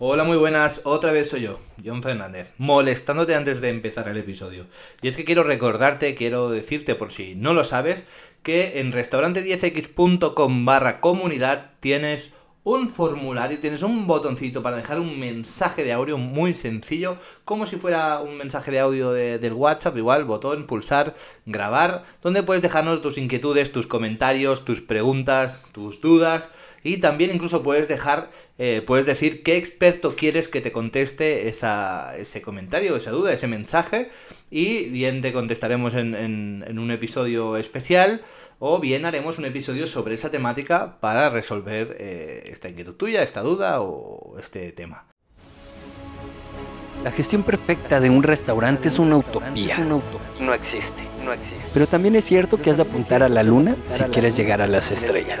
Hola, muy buenas, otra vez soy yo, John Fernández, molestándote antes de empezar el episodio. Y es que quiero recordarte, quiero decirte por si no lo sabes, que en restaurante10x.com barra comunidad tienes un formulario, tienes un botoncito para dejar un mensaje de audio muy sencillo, como si fuera un mensaje de audio del WhatsApp, igual, botón, pulsar, grabar, donde puedes dejarnos tus inquietudes, tus comentarios, tus preguntas, tus dudas. Y también incluso puedes dejar, eh, puedes decir qué experto quieres que te conteste esa, ese comentario, esa duda, ese mensaje. Y bien te contestaremos en, en un episodio especial o bien haremos un episodio sobre esa temática para resolver eh, esta inquietud tuya, esta duda o este tema. La gestión perfecta de un restaurante es una utopía. No existe, no existe. Pero también es cierto que has de apuntar a la luna si quieres llegar a las estrellas.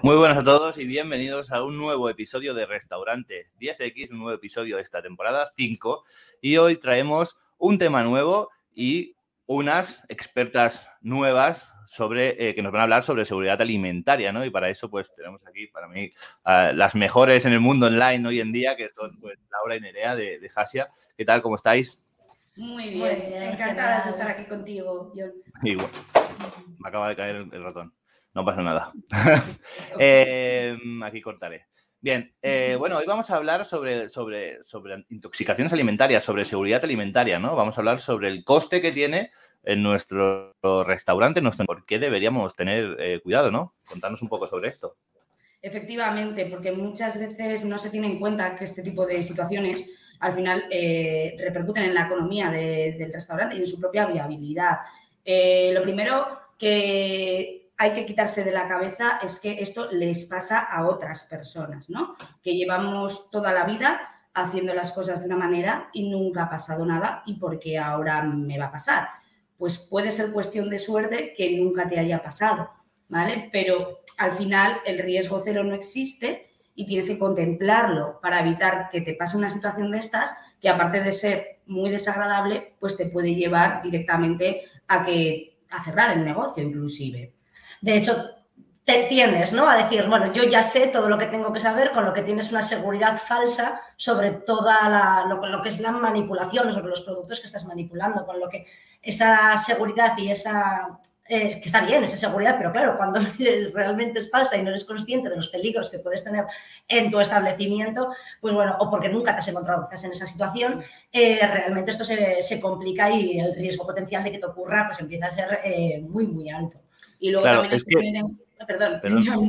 Muy buenas a todos y bienvenidos a un nuevo episodio de Restaurante 10X, un nuevo episodio de esta temporada 5. Y hoy traemos un tema nuevo y unas expertas nuevas sobre eh, que nos van a hablar sobre seguridad alimentaria, ¿no? Y para eso, pues tenemos aquí, para mí, las mejores en el mundo online hoy en día, que son pues, Laura y Nerea de, de Hasia. ¿Qué tal? ¿Cómo estáis? Muy bien, encantadas de estar aquí contigo, John. Igual. Me acaba de caer el ratón. No pasa nada. Eh, aquí cortaré. Bien, eh, bueno, hoy vamos a hablar sobre, sobre, sobre intoxicaciones alimentarias, sobre seguridad alimentaria, ¿no? Vamos a hablar sobre el coste que tiene en nuestro restaurante, nuestro, por qué deberíamos tener eh, cuidado, ¿no? Contarnos un poco sobre esto. Efectivamente, porque muchas veces no se tiene en cuenta que este tipo de situaciones al final repercuten en la economía del restaurante y en su propia viabilidad. lo primero que hay que quitarse de la cabeza es que esto les pasa a otras personas, ¿no? Que llevamos toda la vida haciendo las cosas de una manera y nunca ha pasado nada y porque ahora me va a pasar. Pues puede ser cuestión de suerte que nunca te haya pasado, ¿vale? Pero al final el riesgo cero no existe y tienes que contemplarlo para evitar que te pase una situación de estas que aparte de ser muy desagradable, pues te puede llevar directamente a que a cerrar el negocio inclusive. De hecho, te tiendes ¿no? a decir, bueno, yo ya sé todo lo que tengo que saber, con lo que tienes una seguridad falsa sobre toda la, lo, que es la manipulación, sobre los productos que estás manipulando, con lo que esa seguridad y esa... Eh, que está bien esa seguridad, pero claro, cuando realmente es falsa y no eres consciente de los peligros que puedes tener en tu establecimiento, pues bueno, o porque nunca te has encontrado en esa situación, eh, realmente esto se, complica y el riesgo potencial de que te ocurra pues empieza a ser eh, muy, muy alto. Y luego también es que... Perdón.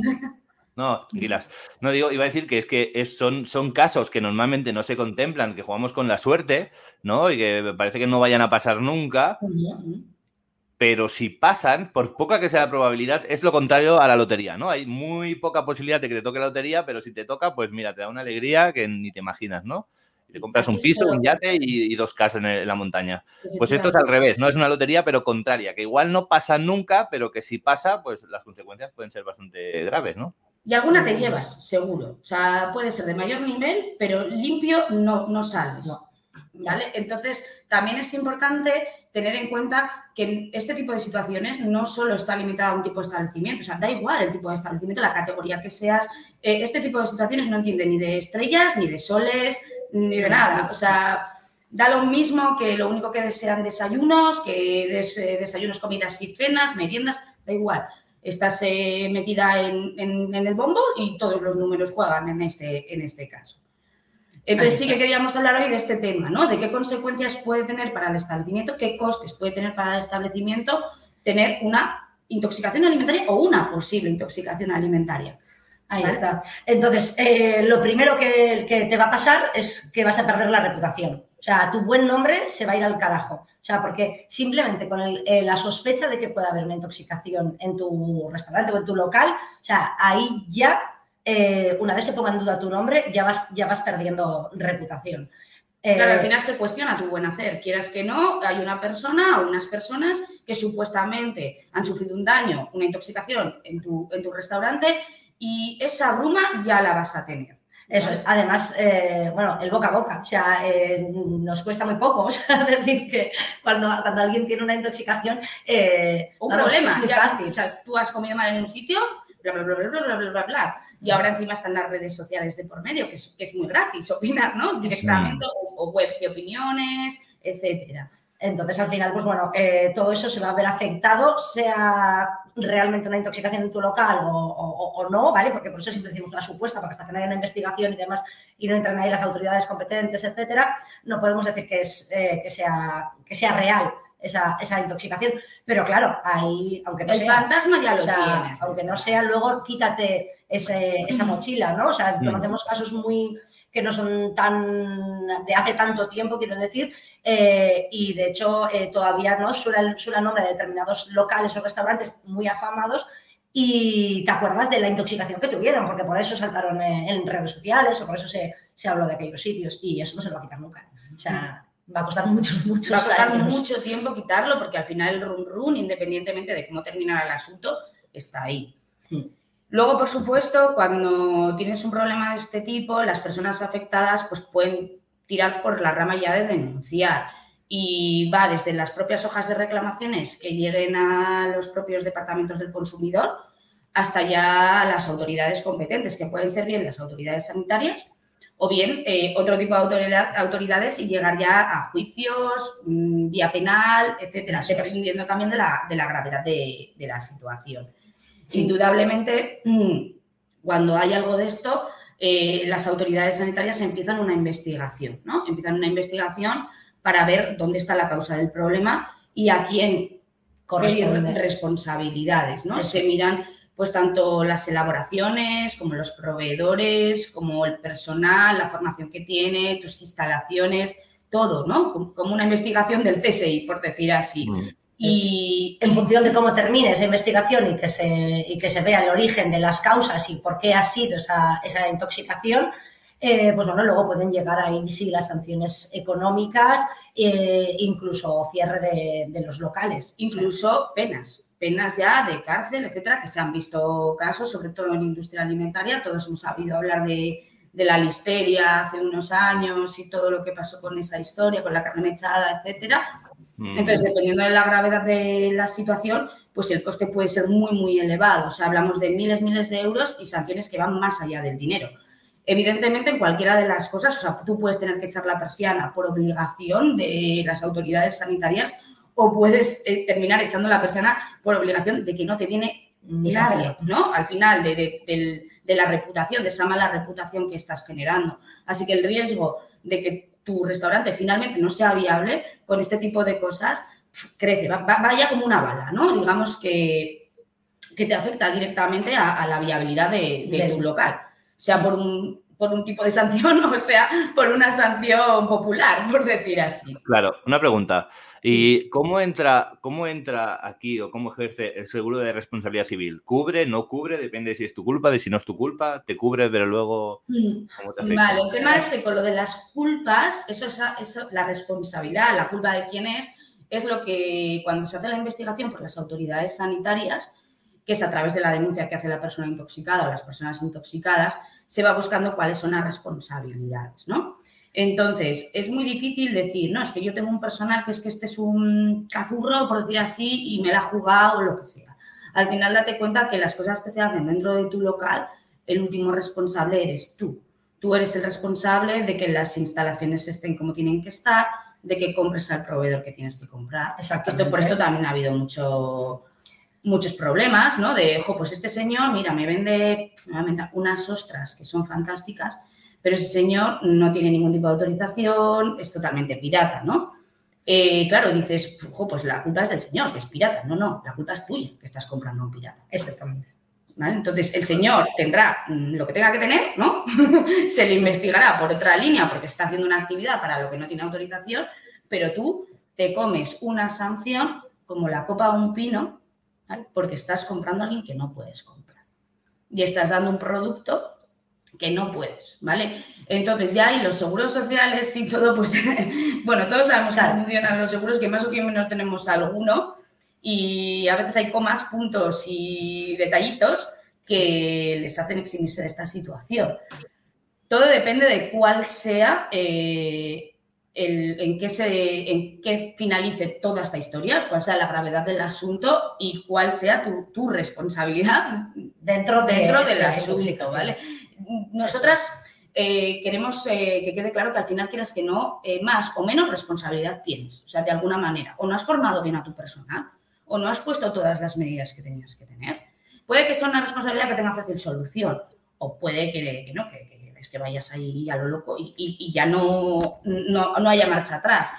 No, tranquilas. No digo, iba a decir que es que son, son casos que normalmente no se contemplan, que jugamos con la suerte, ¿no? Y que parece que no vayan a pasar nunca. Pero si pasan, por poca que sea la probabilidad, es lo contrario a la lotería, ¿no? Hay muy poca posibilidad de que te toque la lotería, pero si te toca, pues mira, te da una alegría que ni te imaginas, ¿no? Te compras un piso, un yate y, dos casas en, la montaña. Pues esto es al revés, no es una lotería, pero contraria, que igual no pasa nunca, pero que si pasa, pues las consecuencias pueden ser bastante graves, ¿no? Y alguna te llevas, seguro. O sea, puede ser de mayor nivel, pero limpio no, no sales. ¿Vale? Entonces, también es importante tener en cuenta que este tipo de situaciones no solo está limitado a un tipo de establecimiento, o sea, da igual el tipo de establecimiento, la categoría que seas, eh, este tipo de situaciones no entiende ni de estrellas, ni de soles, ni de nada. O sea, da lo mismo que lo único que desean desayunos, que eh, desayunos, comidas y cenas, meriendas, da igual. Estás eh, metida en, el bombo y todos los números juegan en este, en este caso. Entonces sí que queríamos hablar hoy de este tema, ¿no? De qué consecuencias puede tener para el establecimiento, qué costes puede tener para el establecimiento tener una intoxicación alimentaria o una posible intoxicación alimentaria. Ahí está. Entonces, eh, lo primero que, te va a pasar es que vas a perder la reputación. O sea, tu buen nombre se va a ir al carajo. O sea, porque simplemente con eh, la sospecha de que pueda haber una intoxicación en tu restaurante o en tu local, o sea, ahí ya eh, una vez se ponga en duda tu nombre, ya vas, ya vas perdiendo reputación. Claro, al final se cuestiona tu buen hacer. Quieras que no, hay una persona o unas personas que supuestamente han sufrido un daño, una intoxicación en tu, en tu restaurante y esa bruma ya la vas a tener. Eso es, además, eh, bueno, el boca a boca, o sea, eh, nos cuesta muy poco, o sea, decir que cuando, cuando alguien tiene una intoxicación, eh, Un problema. es fácil. o sea, tú has comido mal en un sitio, bla, bla, bla, bla, bla, bla, bla, bla. Y ahora encima están las redes sociales de por medio, que es, que es muy gratis opinar, ¿no? Directamente, o, o webs de opiniones, etcétera. Entonces, al final, pues bueno, eh, todo eso se va a ver afectado, sea realmente una intoxicación en tu local o, o- o no, ¿vale? Porque por eso siempre decimos la supuesta, porque hasta que no haya una investigación y demás y no entran ahí las autoridades competentes, etcétera, no podemos decir que, es, eh, que, sea, que sea real esa, esa intoxicación. Pero claro, ahí, aunque no El sea, fantasma ya lo o sea, tienes. aunque no sea, luego quítate ese- esa mochila, ¿no? O sea, conocemos casos muy que no son tan de hace tanto tiempo, quiero decir, eh, y de hecho eh, todavía no suena el, suena el nombre de determinados locales o restaurantes muy afamados y te acuerdas de la intoxicación que tuvieron, porque por eso saltaron eh, en redes sociales o por eso se, se habló de aquellos sitios y eso no se lo va a quitar nunca. O sea, va a costar muchos, muchos Va a costar años. mucho tiempo quitarlo porque al final el run run, independientemente de cómo terminará el asunto, está ahí. Sí. Luego, por supuesto, cuando tienes un problema de este tipo, las personas afectadas pues, pueden tirar por la rama ya de denunciar. Y va desde las propias hojas de reclamaciones que lleguen a los propios departamentos del consumidor hasta ya las autoridades competentes, que pueden ser bien las autoridades sanitarias o bien eh, otro tipo de autoridad- autoridades y llegar ya a juicios, mm, vía penal, etcétera, dependiendo también de la, de la gravedad de, de la situación. Indudablemente, mm, cuando hay algo de esto, eh, las autoridades sanitarias empiezan una investigación, ¿no? Empiezan una investigación para ver dónde está la causa del problema y a quién pedir Corresponde. responsabilidades, ¿no? Eso. Se miran pues tanto las elaboraciones como los proveedores, como el personal, la formación que tiene, tus instalaciones, todo, ¿no? Como como una investigación del CSI, por decir así. Mm. Y, en función de cómo termine esa investigación y que se, y que se vea el origen de las causas y por qué ha sido esa, esa intoxicación, eh, pues bueno, luego pueden llegar ahí sí las sanciones económicas, eh, incluso cierre de, de los locales. incluso penas, penas ya de cárcel, etcétera, que se han visto casos, sobre todo en industria alimentaria. Todos hemos sabido hablar de, de la listeria hace unos años y todo lo que pasó con esa historia, con la carne mechada, etcétera. Mm. Entonces, dependiendo de la gravedad de la situación, pues el coste puede ser muy, muy elevado. O sea, hablamos de miles, miles de euros y sanciones que van más allá del dinero. Evidentemente, en cualquiera de las cosas, o sea, tú puedes tener que echar la persiana por obligación de las autoridades sanitarias o puedes eh, terminar echando la persiana por obligación de que no te viene Ni nadie, ¿no? Al final de, de la reputación, de esa mala reputación que estás generando. Así que el riesgo de que tu restaurante finalmente no sea viable con este tipo de cosas crece, va- va- vaya como una bala, ¿no? Digamos que, que te afecta directamente a, a la viabilidad de, de tu local, sea por un, por un tipo de sanción o sea por una sanción popular, por decir así. Claro, una pregunta. ¿Y cómo entra, cómo entra aquí o cómo ejerce el seguro de responsabilidad civil? ¿Cubre, no cubre? Depende de si es tu culpa, de si no es tu culpa. ¿Te cubre, pero luego cómo te afecta? Vale, el tema es que con lo de las culpas, eso es eso- la responsabilidad, la culpa de quién es, es lo que cuando se hace la investigación por las autoridades sanitarias, que es a través de la denuncia que hace la persona intoxicada o las personas intoxicadas, se va buscando cuáles son las responsabilidades, ¿no? Entonces, es muy difícil decir, no, es que yo tengo un personal que es que este es un cazurro, por decir así, y me la ha jugado o lo que sea. Al final date cuenta que las cosas que se hacen dentro de tu local, el último responsable eres tú. Tú eres el responsable de que las instalaciones estén como tienen que estar, de que compres al proveedor que tienes que comprar. Esto, por esto también ha habido mucho, muchos problemas, ¿no? De, ojo, pues este señor, mira, me vende a unas ostras que son fantásticas, pero ese señor no tiene ningún tipo de autorización, es totalmente pirata, ¿no? Eh, claro, dices, ojo, pues la culpa es del señor, que es pirata. No, no, la culpa es tuya, que estás comprando a un pirata. Exactamente. ¿vale? Entonces, el señor tendrá mm, lo que tenga que tener, ¿no? Se le investigará por otra línea porque está haciendo una actividad para lo que no tiene autorización, pero tú te comes una sanción como la copa o un pino, ¿vale? Porque estás comprando a alguien que no puedes comprar. Y estás dando un producto que no puedes, ¿vale? Entonces ya y los seguros sociales y todo, pues, bueno, todos sabemos cómo funcionan los seguros, que más o menos tenemos alguno, y a veces hay comas, puntos y detallitos que les hacen eximirse de esta situación. Todo depende de cuál sea eh, el, en, qué se, en qué finalice toda esta historia, cuál sea la gravedad del asunto y cuál sea tu, tu responsabilidad dentro, dentro del asunto, ¿vale? Nosotras eh, queremos eh, que quede claro que al final quieras que no, eh, más o menos responsabilidad tienes, o sea, de alguna manera, o no has formado bien a tu personal, o no has puesto todas las medidas que tenías que tener. Puede que sea una responsabilidad que tenga fácil solución, o puede que, no, que, es que vayas ahí a lo loco y, ya no, no, haya marcha atrás.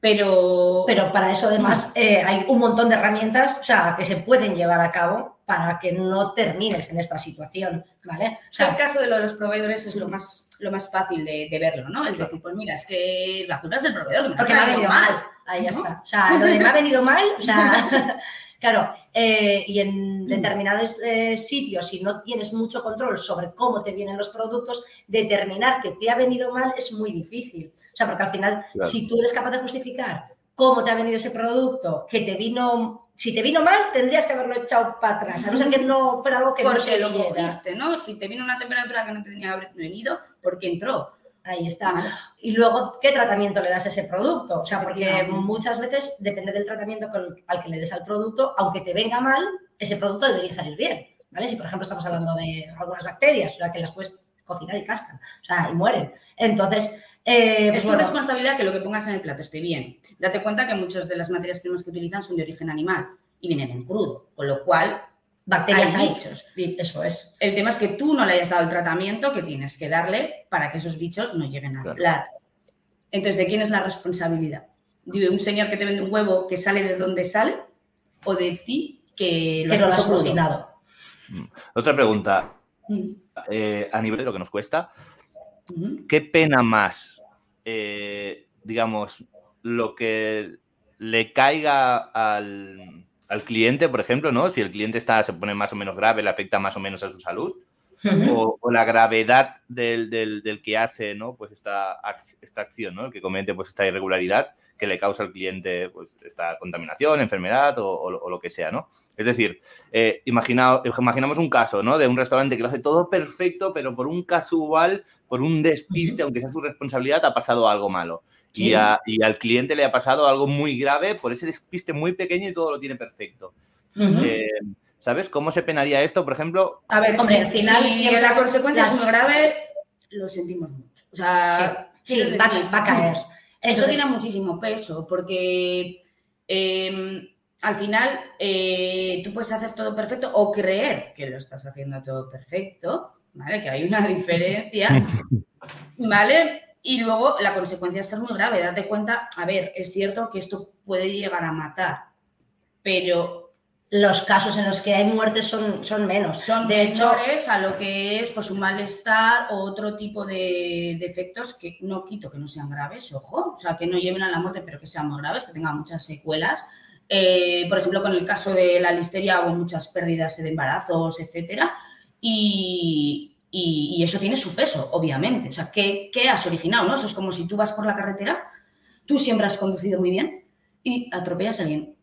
Pero, pero para eso además hay un montón de herramientas o sea, que se pueden llevar a cabo para que no termines en esta situación, ¿vale? O sea, el caso de lo de los proveedores es lo más, lo más fácil de, verlo, ¿no? El decir, pues mira, es que la culpa es del proveedor. Porque me ha venido mal. Ahí ya está. O sea, lo de me ha venido mal, o sea, claro, eh, y en determinados eh, sitios, si no tienes mucho control sobre cómo te vienen los productos, determinar que te ha venido mal es muy difícil. O sea, porque al final, si tú eres capaz de justificar cómo te ha venido ese producto, que te vino si te vino mal, tendrías que haberlo echado para atrás, a no ser que no fuera algo que porque no lo cogiste, ¿no? Si te vino una temperatura que no te tenía que haber venido, porque entró. Ahí está. Y luego, ¿qué tratamiento le das a ese producto? O sea, porque muchas veces depende del tratamiento al que le des al producto, aunque te venga mal, ese producto debería salir bien. ¿Vale? Si, por ejemplo, estamos hablando de algunas bacterias, o sea, que las puedes cocinar y cascan, o sea, y mueren. Entonces, eh, es tu responsabilidad que lo que pongas en el plato esté bien. Date cuenta que muchas de las materias primas que utilizan son de origen animal y vienen en crudo, con lo cual bacterias hay bichos. Eso es. El tema es que tú no le hayas dado el tratamiento que tienes que darle para que esos bichos no lleguen al plato. Entonces, ¿de quién es la responsabilidad? ¿De un señor que te vende un huevo que sale de donde sale o de ti que lo, has, cocinado? Mm. Otra pregunta. Mm. Eh, a nivel de lo que nos cuesta, ¿qué pena más eh, digamos, lo que le caiga al, cliente, por ejemplo, ¿no? Si el cliente está, se pone más o menos grave, le afecta más o menos a su salud, o, la gravedad del, que hace, ¿no? Pues esta, esta acción, ¿no? El que comete pues esta irregularidad que le causa al cliente pues esta contaminación, enfermedad o, lo que sea, ¿no? Es decir, eh, imaginamos un caso, ¿no? De un restaurante que lo hace todo perfecto, pero por un casual, por un despiste, aunque sea su responsabilidad, ha pasado algo malo. Y, al cliente le ha pasado algo muy grave por ese despiste muy pequeño y todo lo tiene perfecto. Eh, ¿Sabes? ¿Cómo se penaría esto, por ejemplo? A ver, hombre, al final, si la consecuencia es muy grave, lo sentimos mucho. O sea, sí, va, a caer. Eso tiene muchísimo peso porque em, al final eh, tú puedes hacer todo perfecto o creer que lo estás haciendo todo perfecto, ¿vale? Que hay una diferencia, ¿vale? Y luego la consecuencia es ser muy grave. Date cuenta, a ver, es cierto que esto puede llegar a matar, pero los casos en los que hay muertes son, son menos. Son de hecho a lo que es pues, un malestar o otro tipo de defectos que no quito que no sean graves, ojo, o sea, que no lleven a la muerte, pero que sean muy graves, que tengan muchas secuelas. Eh, por ejemplo, con el caso de la listeria hubo muchas pérdidas de embarazos, etcétera, y, eso tiene su peso, obviamente. O sea, ¿qué, ¿qué has originado? ¿no? Eso es como si tú vas por la carretera, tú siempre has conducido muy bien y atropellas a alguien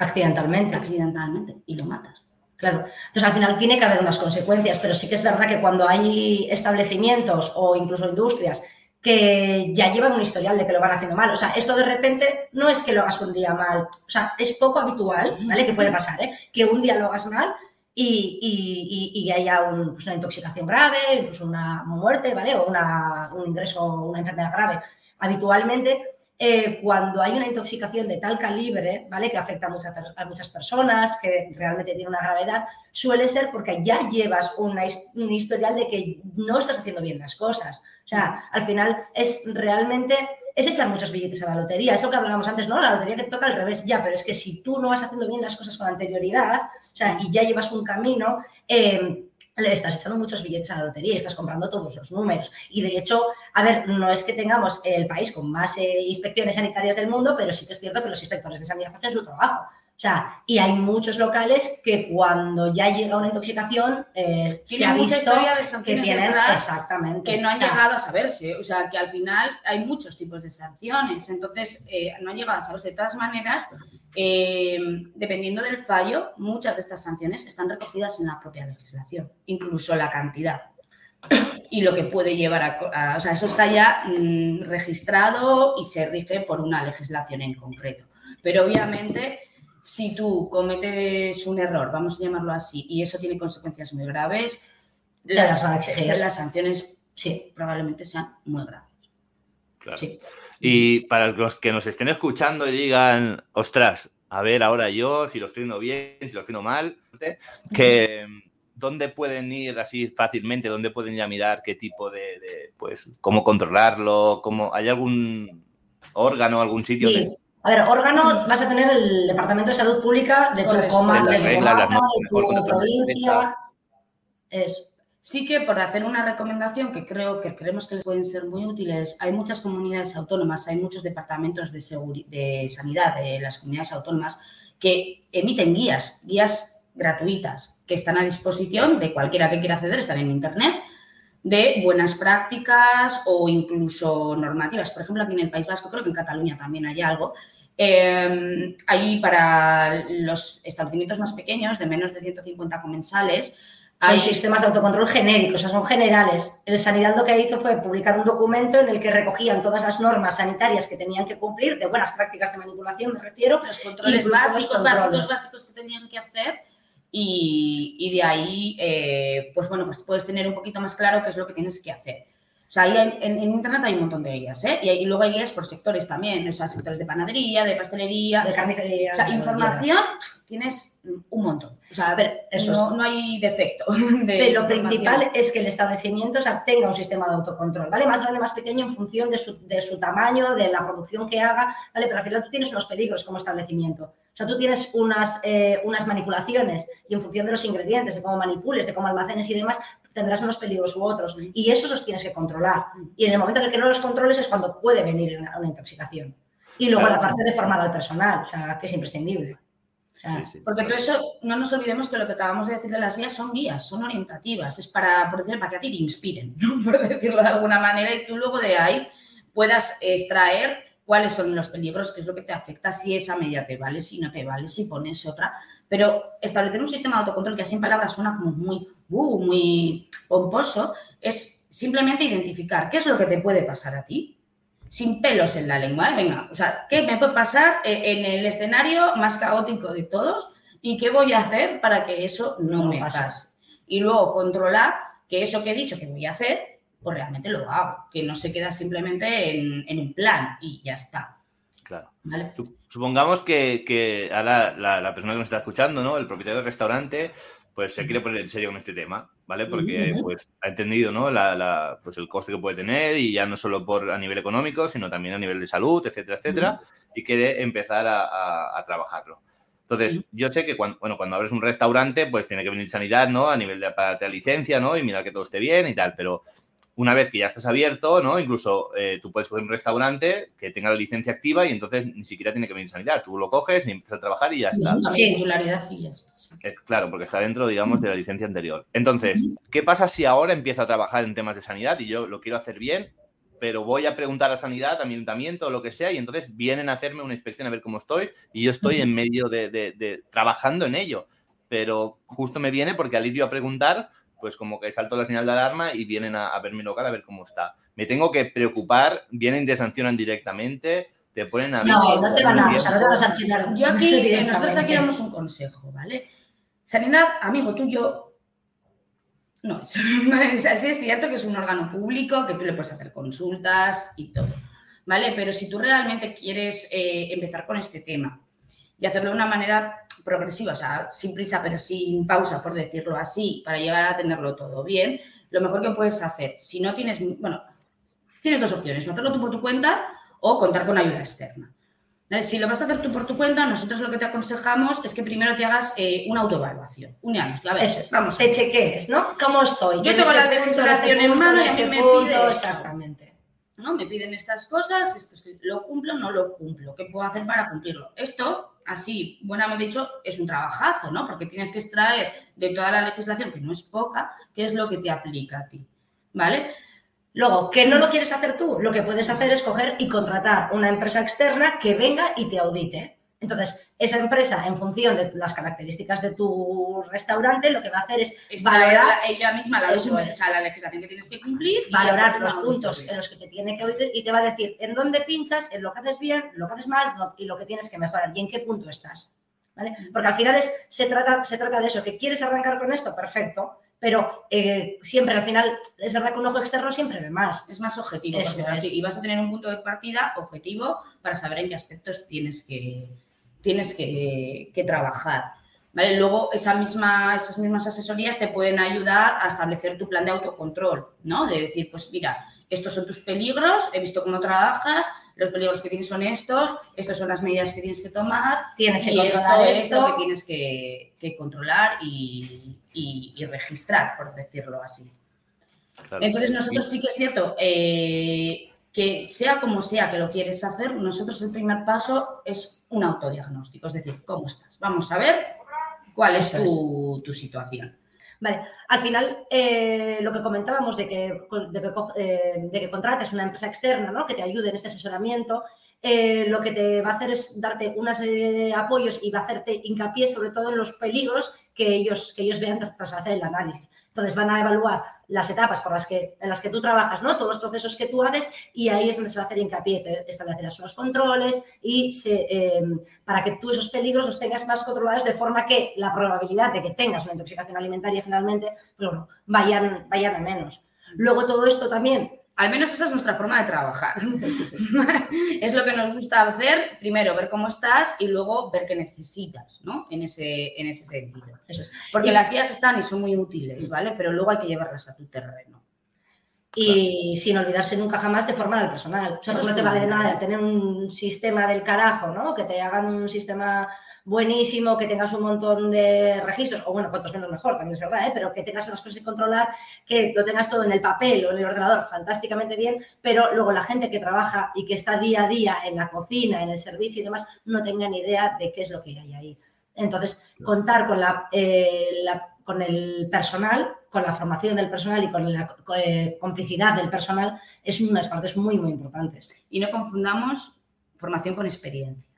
Accidentalmente. Accidentalmente. Y lo matas. Claro. Entonces, al final tiene que haber unas consecuencias, pero sí que es verdad que cuando hay establecimientos o incluso industrias que ya llevan un historial de que lo van haciendo mal, o sea, esto de repente no es que lo hagas un día mal, o sea, es poco habitual, ¿vale? Que puede pasar, ¿eh? Que un día lo hagas mal y, y, haya pues una intoxicación grave, incluso una muerte, ¿vale? O una, un ingreso, una enfermedad grave. Habitualmente eh, cuando hay una intoxicación de tal calibre, ¿vale? Que afecta a muchas, personas, que realmente tiene una gravedad, suele ser porque ya llevas un historial de que no estás haciendo bien las cosas. O sea, al final es realmente, es echar muchos billetes a la lotería. Es lo que hablábamos antes, ¿no? La lotería que toca al revés, ya, pero es que si tú no vas haciendo bien las cosas con anterioridad, o sea, y ya llevas un camino, eh, le estás echando muchos billetes a la lotería estás comprando todos los números. Y de hecho, a ver, no es que tengamos el país con más eh, inspecciones sanitarias del mundo, pero sí que es cierto que los inspectores de sanidad hacen su trabajo. O sea, y hay muchos locales que cuando ya llega una intoxicación eh, se ha visto historia de que tienen exactamente que no han o sea, llegado a saberse. O sea, que al final hay muchos tipos de sanciones. Entonces, eh, no han llegado a saberse. De todas maneras, eh, dependiendo del fallo, muchas de estas sanciones están recogidas en la propia legislación, incluso la cantidad. Y lo que puede llevar a- O sea, eso está ya mm, registrado y se rige por una legislación en concreto. Pero obviamente, si tú cometes un error, vamos a llamarlo así, y eso tiene consecuencias muy graves, las van a exigir. las sanciones sí, probablemente sean muy graves. Claro. sí. Y para los que nos estén escuchando y digan, ostras, a ver ahora yo, si lo estoy haciendo bien, si lo estoy haciendo mal, que dónde pueden ir así fácilmente, dónde pueden ir a mirar qué tipo de, de, pues, cómo controlarlo, cómo, ¿hay algún órgano, algún sitio? Sí. de- A ver, órgano vas a tener el Departamento de Salud Pública de tu, comarca, de tu provincia. Es, Sí que por hacer una recomendación que creo que creemos que les pueden ser muy útiles, hay muchas comunidades autónomas, hay muchos departamentos de, de sanidad de las comunidades autónomas que emiten guías, guías gratuitas que están a disposición de cualquiera que quiera acceder, están en Internet, de buenas prácticas o incluso normativas. Por ejemplo, aquí en el País Vasco, creo que en Cataluña también hay algo. Eh, hay para los establecimientos más pequeños, de menos de 150 comensales, son hay sistemas de autocontrol genéricos, o sea, son generales. El Sanidad lo que hizo fue publicar un documento en el que recogían todas las normas sanitarias que tenían que cumplir, de buenas prácticas de manipulación me refiero, los controles Incluso los básicos, controles. básicos, básicos que tenían que hacer y, y de ahí, eh, pues bueno, pues puedes tener un poquito más claro qué es lo que tienes que hacer. O sea, ahí hay- en, en Internet hay un montón de guías, ¿eh? Y, hay- y luego hay guías por sectores también, o sea, sectores de panadería, de pastelería. de carnicería. o sea, información tienes un montón. O sea, a ver, Eso no, no hay defecto. De Pero lo principal es que el establecimiento o sea, tenga un sistema de autocontrol, ¿vale? Más grande, más pequeño en función de su, de su tamaño, de la producción que haga, ¿vale? Pero al final tú tienes unos peligros como establecimiento. O sea, tú tienes unas, eh, unas manipulaciones y en función de los ingredientes, de cómo manipules, de cómo almacenes y demás, tendrás unos peligros u otros. Y esos los tienes que controlar. Y en el momento en el que no los controles es cuando puede venir una, una intoxicación. Y luego Claro. la parte de formar al personal, o sea, que es imprescindible. O sea, Sí, sí. Porque todo eso, no nos olvidemos que lo que acabamos de decir de las guías son guías, son orientativas, es para, por decir, para que a ti te inspiren, ¿no? por decirlo de alguna manera, y tú luego de ahí puedas extraer cuáles son los peligros, qué es lo que te afecta, si esa media te vale, si no te vale, si pones otra. Pero establecer un sistema de autocontrol que así en palabras suena como muy, uh, muy pomposo, es simplemente identificar qué es lo que te puede pasar a ti, sin pelos en la lengua, ¿eh? venga, o sea, ¿qué me puede pasar eh, en el escenario más caótico de todos y qué voy a hacer para que eso no, No me pase? pase? Y luego controlar que eso que he dicho que voy a hacer, pues realmente lo hago, que no se queda simplemente en, en un plan y ya está, Claro. Supongamos que, que ahora la, la persona que nos está escuchando, ¿no? El propietario del restaurante, pues se quiere poner en serio con este tema, ¿vale? Porque pues ha entendido, ¿no? La, la- pues el coste que puede tener y ya no solo por a nivel económico, sino también a nivel de salud, etcétera, etcétera, y quiere empezar a, a- a trabajarlo. Entonces, yo sé que cuando, bueno, cuando abres un restaurante, pues tiene que venir sanidad, ¿no? A nivel de para la licencia, ¿no? Y mirar que todo esté bien y tal, pero una vez que ya estás abierto, ¿no? Incluso eh, tú puedes poner un restaurante que tenga la licencia activa y entonces ni siquiera tiene que venir sanidad. Tú lo coges y empiezas a trabajar y ya está. Sí. titularidad y ya está. sí. Eh, Claro, porque está dentro, digamos, de la licencia anterior. Entonces, ¿qué pasa si ahora empiezo a trabajar en temas de sanidad y yo lo quiero hacer bien, pero voy a preguntar a sanidad, a mi ayuntamiento o lo que sea, y entonces vienen a hacerme una inspección a ver cómo estoy y yo estoy en medio de, de- de- trabajando en ello? Pero justo me viene porque al ir yo a preguntar, pues como que salto la señal de alarma y vienen a, a ver mi local a ver cómo está. Me tengo que preocupar, vienen y te sancionan directamente, te ponen a no, no te van a, o sea, no te van a sancionar. Yo aquí, eh, nosotros aquí damos un consejo, ¿vale? Sanidad, amigo tuyo, no es. Sí es cierto que es un órgano público, que tú le puedes hacer consultas y todo, ¿vale? Pero si tú realmente quieres eh, empezar con este tema y hacerlo de una manera progresiva, o sea, sin prisa, pero sin pausa, por decirlo así, para llegar a tenerlo todo bien, lo mejor que puedes hacer, si no tienes, bueno, tienes dos opciones, o hacerlo tú por tu cuenta o contar con ayuda externa. ¿Vale? Si lo vas a hacer tú por tu cuenta, nosotros lo que te aconsejamos es que primero te hagas eh, una autoevaluación, un diagnóstico. A ver, Eso es, vamos. te chequees, ¿no? ¿Cómo estoy? Yo en tengo este la legislación este en mano y a mí me pide. Exactamente. ¿no? Me piden estas cosas, esto es que lo cumplo, no lo cumplo. ¿Qué puedo hacer para cumplirlo? Esto, así, buenamente dicho, es un trabajazo, ¿no? Porque tienes que extraer de toda la legislación, que no es poca, qué es lo que te aplica a ti, ¿vale? Luego, que no lo quieres hacer tú, lo que puedes hacer es coger y contratar una empresa externa que venga y te audite. Entonces, esa empresa, en función de las características de tu restaurante, lo que va a hacer es valorar, la- ella misma la, es. legislación que tienes que cumplir. valorar los puntos en los que te tiene que auditar y te va a decir en dónde pinchas, en lo que haces bien, lo que haces mal y lo que tienes que mejorar y en qué punto estás. ¿vale? Porque al final es, se, trata, se trata de eso, que quieres arrancar con esto, perfecto, pero eh, siempre al final, es verdad que un ojo externo siempre ve más. Es más objetivo, Eso por decirlo es. así, y vas a tener un punto de partida objetivo para saber en qué aspectos tienes que, tienes que, que trabajar. ¿Vale? Luego, esa misma, esas mismas asesorías te pueden ayudar a establecer tu plan de autocontrol, ¿no? De decir, pues mira, estos son tus peligros, he visto cómo trabajas, los peligros que tienes son estos, estas son las medidas que tienes que tomar, Tienes que y esto controlar esto. lo que tienes que, que controlar y, y- y registrar, por decirlo así. Claro. Entonces nosotros sí que es cierto eh, que sea como sea que lo quieres hacer, nosotros el primer paso es un autodiagnóstico, es decir, ¿cómo estás? Vamos a ver cuál es tu, tu situación. Vale, al final eh, lo que comentábamos de que, de, que, eh, de que contrates una empresa externa ¿no? que te ayude en este asesoramiento, eh, lo que te va a hacer es darte una serie de apoyos y va a hacerte hincapié sobre todo en los peligros que ellos, que ellos vean tras hacer el análisis. Entonces van a evaluar las etapas por las que, en las que tú trabajas, ¿no? todos los procesos que tú haces y ahí es donde se va a hacer hincapié, te establecerás unos controles y eh, para que tú esos peligros los tengas más controlados de forma que la probabilidad de que tengas una intoxicación alimentaria finalmente, pues bueno, vayan, vayan a menos. Luego todo esto también, Al menos esa es nuestra forma de trabajar. es lo que nos gusta hacer, primero ver cómo estás y luego ver qué necesitas, ¿no? En ese, en ese sentido. Eso es. Porque Y- las guías están y son muy útiles, ¿vale? Pero luego hay que llevarlas a tu terreno. y sin olvidarse nunca jamás de formar al personal. O sea, Eso no te vale de nada tener un sistema del carajo, ¿no? Que te hagan un sistema buenísimo, que tengas un montón de registros, o bueno, cuantos menos mejor, también es verdad, ¿eh? pero que tengas unas cosas que controlar, que lo tengas todo en el papel o en el ordenador fantásticamente bien, pero luego la gente que trabaja y que está día a día en la cocina, en el servicio y demás, no tenga ni idea de qué es lo que hay ahí. Entonces, contar con, la, eh, la- con el personal, con la formación del personal y con la eh, complicidad del personal es unas partes muy, muy importantes. Y no confundamos formación con experiencia.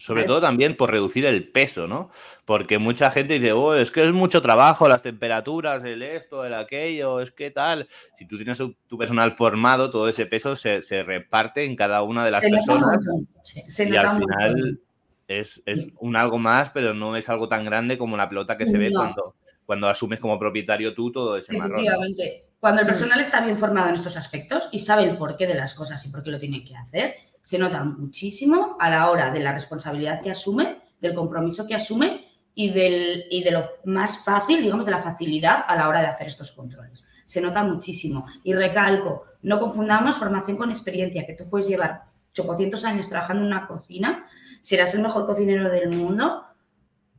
Sobre todo también por reducir el peso, ¿no? Porque mucha gente dice, oh, es que es mucho trabajo, las temperaturas, el esto, el aquello, es que tal. Si tú tienes tu personal formado, todo ese peso se, se reparte en cada una de las Se personas. Sí. Se y al final es, es un algo más, pero no es algo tan grande como la pelota que se ve No. cuando, cuando asumes como propietario tú todo ese marrón. Efectivamente. Cuando el personal está bien formado en estos aspectos y sabe el porqué de las cosas y por qué lo tiene que hacer, se nota muchísimo a la hora de la responsabilidad que asume, del compromiso que asume y, del, y de lo más fácil, digamos, de la facilidad a la hora de hacer estos controles. Se nota muchísimo. Y recalco, no confundamos formación con experiencia, que tú puedes llevar 800 años trabajando en una cocina, serás el mejor cocinero del mundo,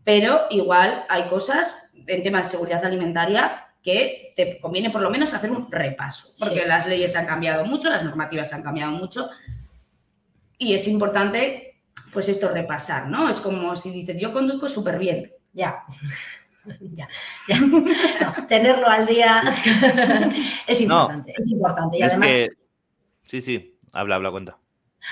pero igual hay cosas en temas de seguridad alimentaria que te conviene por lo menos hacer un repaso, porque Sí. las leyes han cambiado mucho, las normativas han cambiado mucho y es importante pues esto repasar, ¿no? Es como si dices, yo conduzco súper bien, Ya. Ya, ya. No, tenerlo al día es No. importante, es importante. Y Es además, que- Sí, sí, habla, habla, cuenta.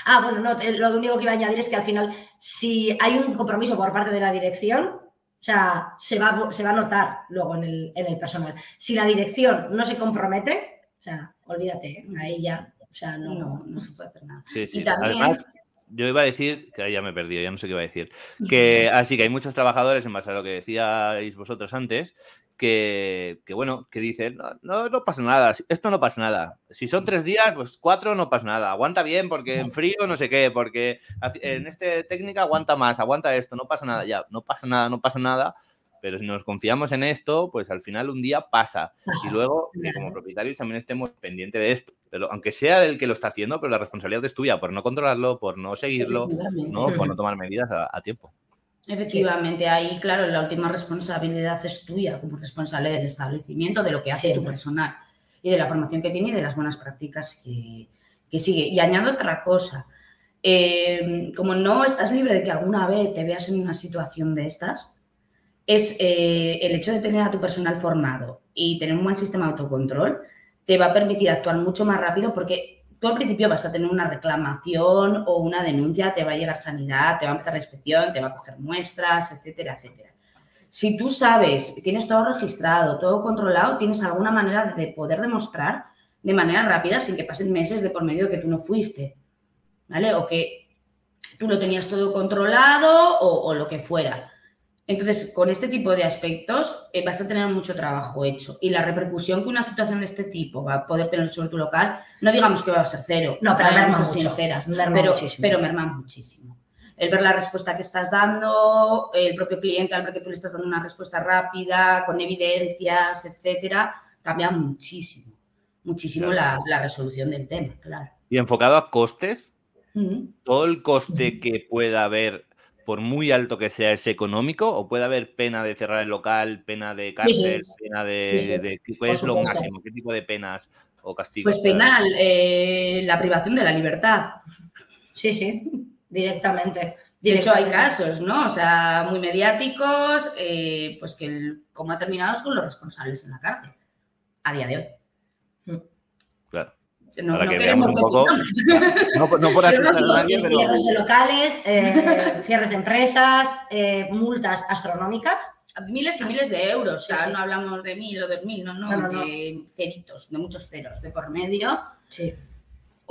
ah, bueno, no, lo único que iba a añadir es que al final, si hay un compromiso por parte de la dirección, o sea, se va, a- se va a notar luego en el, en el personal. Si la dirección no se compromete, o sea, olvídate, ahí ya, o sea, no, no, no se puede hacer nada. Sí, sí. también- Además, yo iba a decir, que ya me he perdido, ya no sé qué iba a decir, que así que hay muchos trabajadores, en base a lo que decíais vosotros antes, que, que, bueno, que dicen, no, no, no pasa nada, esto no pasa nada. Si son tres días, pues cuatro no pasa nada. Aguanta bien porque en frío no sé qué, porque en esta técnica aguanta más, aguanta esto, no pasa nada. Ya, no pasa nada, no pasa nada. Pero si nos confiamos en esto, pues al final un día pasa. Y luego, que como propietarios también estemos pendientes de esto. Pero aunque sea el que lo está haciendo, pero la responsabilidad es tuya por no controlarlo, por no seguirlo. ¿no? por no tomar medidas a, a tiempo. Efectivamente, ahí, claro, la última responsabilidad es tuya como responsable del establecimiento, de lo que hace tu personal. y de la formación que tiene y de las buenas prácticas que, que sigue. Y añado otra cosa. Eh, como no estás libre de que alguna vez te veas en una situación de estas, es eh, el hecho de tener a tu personal formado y tener un buen sistema de autocontrol, te va a permitir actuar mucho más rápido porque tú al principio vas a tener una reclamación o una denuncia, te va a llegar sanidad, te va a empezar la inspección, te va a coger muestras, etcétera, etcétera. Si tú sabes, tienes todo registrado, todo controlado, tienes alguna manera de poder demostrar de manera rápida sin que pasen meses de por medio de que tú no fuiste, ¿vale? O que tú lo tenías todo controlado o, o lo que fuera. Entonces, con este tipo de aspectos eh, vas a tener mucho trabajo hecho y la repercusión que una situación de este tipo va a poder tener sobre tu local, no digamos que va a ser cero, No, pero merma mucho, sinceras, merma pero, muchísimo. pero merma muchísimo. El ver la respuesta que estás dando, el propio cliente al ver que tú le estás dando una respuesta rápida, con evidencias, etcétera, cambia muchísimo, muchísimo la, la resolución del tema, claro. Y enfocado a costes, todo el coste que pueda haber, por muy alto que sea, es económico, o puede haber pena de cerrar el local, pena de cárcel, pena de, Sí, sí. de- ¿qué Por es lo máximo? ¿Qué tipo de penas o castigos? Pues penal, eh, la privación de la libertad. Sí, sí, directamente. De hecho, hay casos, ¿no? O sea, muy mediáticos, eh, pues que el, como ha terminado es con los responsables en la cárcel, a día de hoy. Claro. No, Para no que queremos veamos un poco-. No, por- no por Pero no asustar a nadie, pero Cierres de locales, eh, cierres de empresas, eh, multas astronómicas. Miles y miles de euros, o sea, Sí, sí. no hablamos de mil o dos mil, no, no, No, no, no. de ceritos, de muchos ceros de por medio, Sí.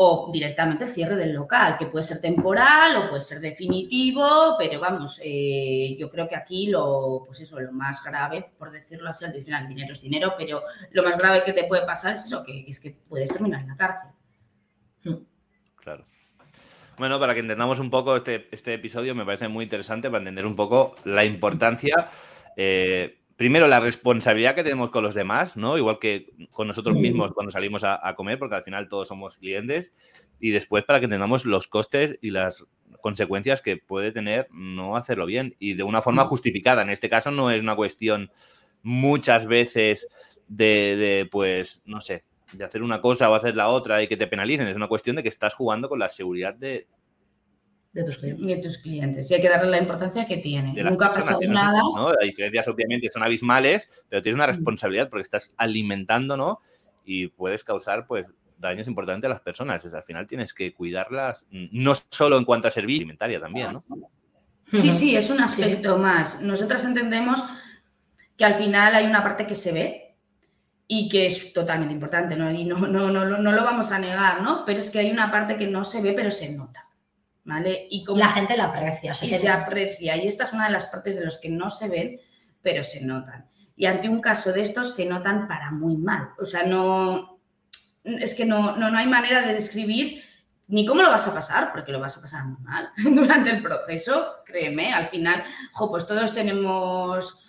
O directamente el cierre del local, que puede ser temporal o puede ser definitivo, pero vamos, eh, yo creo que aquí lo, pues eso, lo más grave, por decirlo así, al final dinero es dinero, pero lo más grave que te puede pasar es eso, que, es que puedes terminar en la cárcel. Claro. Bueno, para que entendamos un poco este, este episodio, me parece muy interesante para entender un poco la importancia, eh, primero la responsabilidad que tenemos con los demás, ¿no? Igual que con nosotros mismos cuando salimos a, a comer, porque al final todos somos clientes, y después para que entendamos los costes y las consecuencias que puede tener no hacerlo bien y de una forma justificada. En este caso no es una cuestión muchas veces de, de, pues, no sé, de hacer una cosa o hacer la otra y que te penalicen. Es una cuestión de que estás jugando con la seguridad de, De tus clientes. de tus clientes. Y hay que darle la importancia que tiene. de Nunca ha pasado nada. ¿no? Las diferencias obviamente son abismales, pero tienes una Mm. responsabilidad porque estás alimentando, ¿no? Y puedes causar, pues, daños importantes a las personas. O sea, al final tienes que cuidarlas, mm, no solo en cuanto a servicio alimentaria también, ¿no? Sí, sí, es un aspecto más. Nosotras entendemos que al final hay una parte que se ve y que es totalmente importante, ¿no? Y no, no, no, no lo vamos a negar, ¿no? Pero es que hay una parte que no se ve, pero se nota, ¿vale? Y como La gente la aprecia. y se- se aprecia. Y esta es una de las partes de los que no se ven, pero se notan. Y ante un caso de estos se notan para muy mal. O sea, no. Es que no, no, no hay manera de describir ni cómo lo vas a pasar, porque lo vas a pasar muy mal durante el proceso, créeme. Al final, jo, pues todos tenemos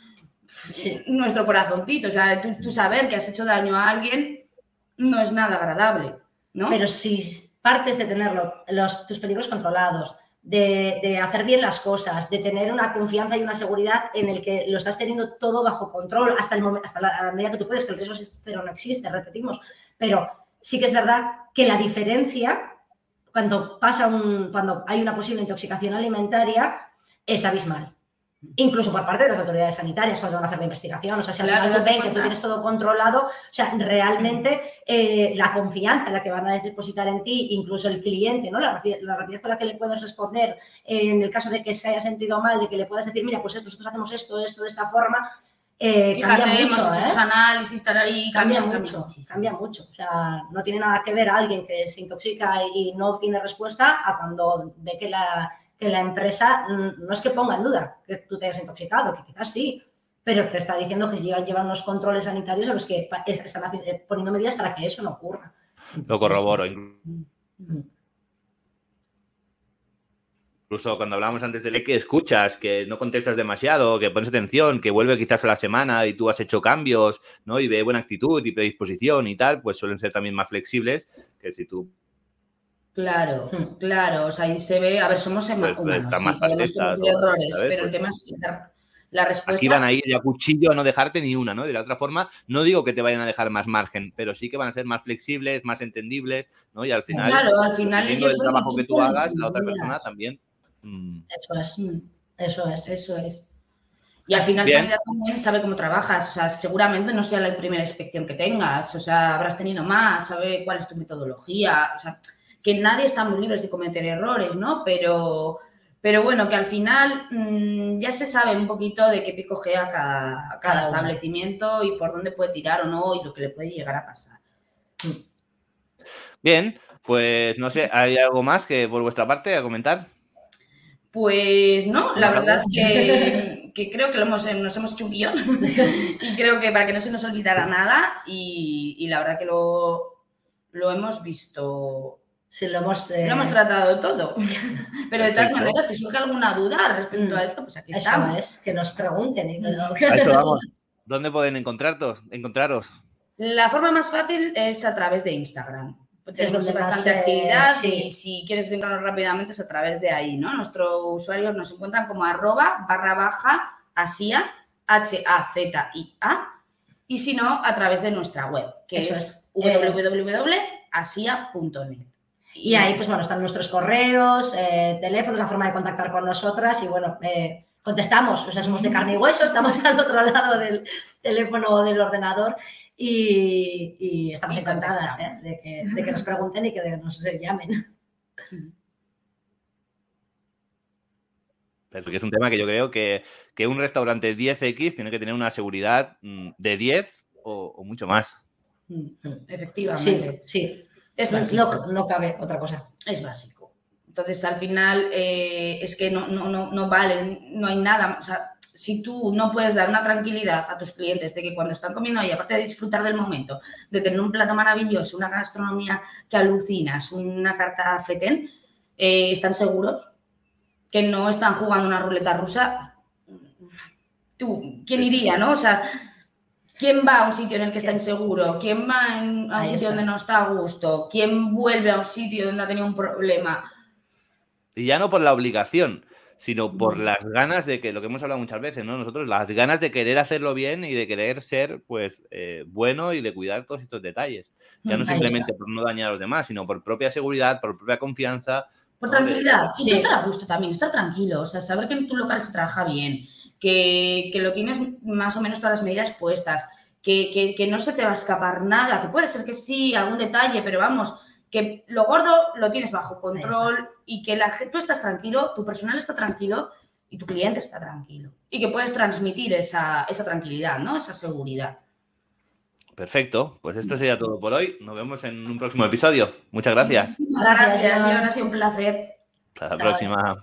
Sí. nuestro corazoncito. O sea, tú, tú saber que has hecho daño a alguien no es nada agradable, ¿no? Pero si partes de tener los, tus peligros controlados, de, de hacer bien las cosas, de tener una confianza y una seguridad en el que lo estás teniendo todo bajo control hasta, el momen- hasta la, la medida que tú puedes, que el riesgo cero no existe, repetimos. Pero sí que es verdad que la diferencia cuando pasa un, cuando hay una posible intoxicación alimentaria es abismal. Incluso por parte de las autoridades sanitarias cuando van a hacer la investigación. O sea, si al Claro, final ven que tú tienes todo controlado, o sea, realmente eh, la confianza en la que van a depositar en ti, incluso el cliente, ¿no? La, rapi- la rapidez con la que le puedes responder en el caso de que se haya sentido mal, de que le puedas decir, mira, pues nosotros hacemos esto, esto de esta forma, eh, Fíjate, cambia hemos mucho, hecho ¿eh? estos análisis, Cambia, cambia, mucho, cambia mucho. O sea, no tiene nada que ver a alguien que se intoxica y no obtiene respuesta a cuando ve que la, que la empresa mm, no es que ponga en duda que tú te hayas intoxicado, que quizás sí, pero te está diciendo que llevan, llevan unos controles sanitarios a los que están eh, poniendo medidas para que eso no ocurra. Lo corroboro. Mm. Incluso cuando hablábamos antes de que escuchas, que no contestas demasiado, que pones atención, que vuelve quizás a la semana y tú has hecho cambios, ¿no? Y ve buena actitud y predisposición y tal, pues suelen ser también más flexibles que si tú Claro, Hmm. claro, o sea, ahí se ve, a ver, somos Pues, pues, humanos, están más pastistas, errores, ¿sabes? pero el Pues- tema es la respuesta... Aquí van a ir a cuchillo a no dejarte ni una, ¿no? De la otra forma, no digo que te vayan a dejar más margen, pero sí que van a ser más flexibles, más entendibles, ¿no? Y al final, Claro, al final ellos son trabajo que tú hagas, la otra persona también. mm, Eso es. Mm. Eso es. Eso es. Y al final Bien. También sabe cómo trabajas, o sea, seguramente no sea la primera inspección que tengas, o sea, habrás tenido más, sabe cuál es tu metodología, o sea, que nadie estamos libres de cometer errores, ¿no? Pero, pero bueno, que al final mm, ya se sabe un poquito de qué picojea cada, cada establecimiento y por dónde puede tirar o no y lo que le puede llegar a pasar. Bien, pues no sé, ¿hay algo más que por vuestra parte a comentar? Pues no, la verdad es que, que creo que lo hemos, nos hemos hecho un guion y creo que para que no se nos olvidara nada y, y la verdad que lo, lo hemos visto, Lo hemos. eh, lo hemos tratado todo. Pero de todas maneras, si surge alguna duda respecto Mm. a esto, pues aquí Eso estamos. es, que nos pregunten. A eso vamos. ¿Dónde pueden encontraros? encontraros? La forma más fácil es a través de Instagram. Tenemos donde más, bastante eh, actividad sí. y si quieres encontrarnos rápidamente es a través de ahí, ¿no? Nuestros usuarios nos encuentran como arroba barra baja asia, H-A-Z-I-A, y si no, a través de nuestra web, que Eso es, es, eh, www.asia.net. Y ahí, pues bueno, están nuestros correos, eh, teléfonos, la forma de contactar con nosotras y bueno, eh, contestamos, o sea, somos de carne y hueso, estamos al otro lado del teléfono o del ordenador y, y estamos Y encantadas ¿eh? de, que, de que nos pregunten y que nos llamen. Porque es un tema que yo creo que, que un restaurante 10X tiene que tener una seguridad mm, de 10 o, o mucho más. Mm, Sí, Efectivamente. sí, Es básico. no, no cabe otra cosa. es básico. Entonces, al final, eh, es que no, no, no, no vale, no hay nada. O sea, si tú no puedes dar una tranquilidad a tus clientes de que cuando están comiendo ahí, aparte de disfrutar del momento, de tener un plato maravilloso, una gastronomía que alucinas, una carta fetén, eh, están seguros que no están jugando una ruleta rusa, tú, ¿quién iría, no? O sea, ¿quién va a un sitio en el que está inseguro? ¿Quién va en- a un Ahí sitio está. donde no está a gusto? ¿Quién vuelve a un sitio donde ha tenido un problema? Y ya no por la obligación, sino por las ganas de que, lo que hemos hablado muchas veces, ¿no? Nosotros, las ganas de querer hacerlo bien y de querer ser, pues, eh, bueno y de cuidar todos estos detalles. Ya no Ahí simplemente por no dañar a los demás, sino por propia seguridad, por propia confianza. Por tranquilidad. Y Sí. estar a gusto también, estar tranquilo. O sea, saber que en tu local se trabaja bien, que, que lo tienes más o menos todas las medidas puestas, que, que- que no se te va a escapar nada, que puede ser que sí, algún detalle, pero vamos, que lo gordo lo tienes bajo control y que la, tú estás tranquilo, tu personal está tranquilo y tu cliente está tranquilo. Y que puedes transmitir esa, esa tranquilidad, ¿no? Esa seguridad. Perfecto, pues esto sería todo por hoy. Nos vemos en un próximo episodio. Muchas gracias. Gracias, ha sido un placer. Hasta la Chao. próxima.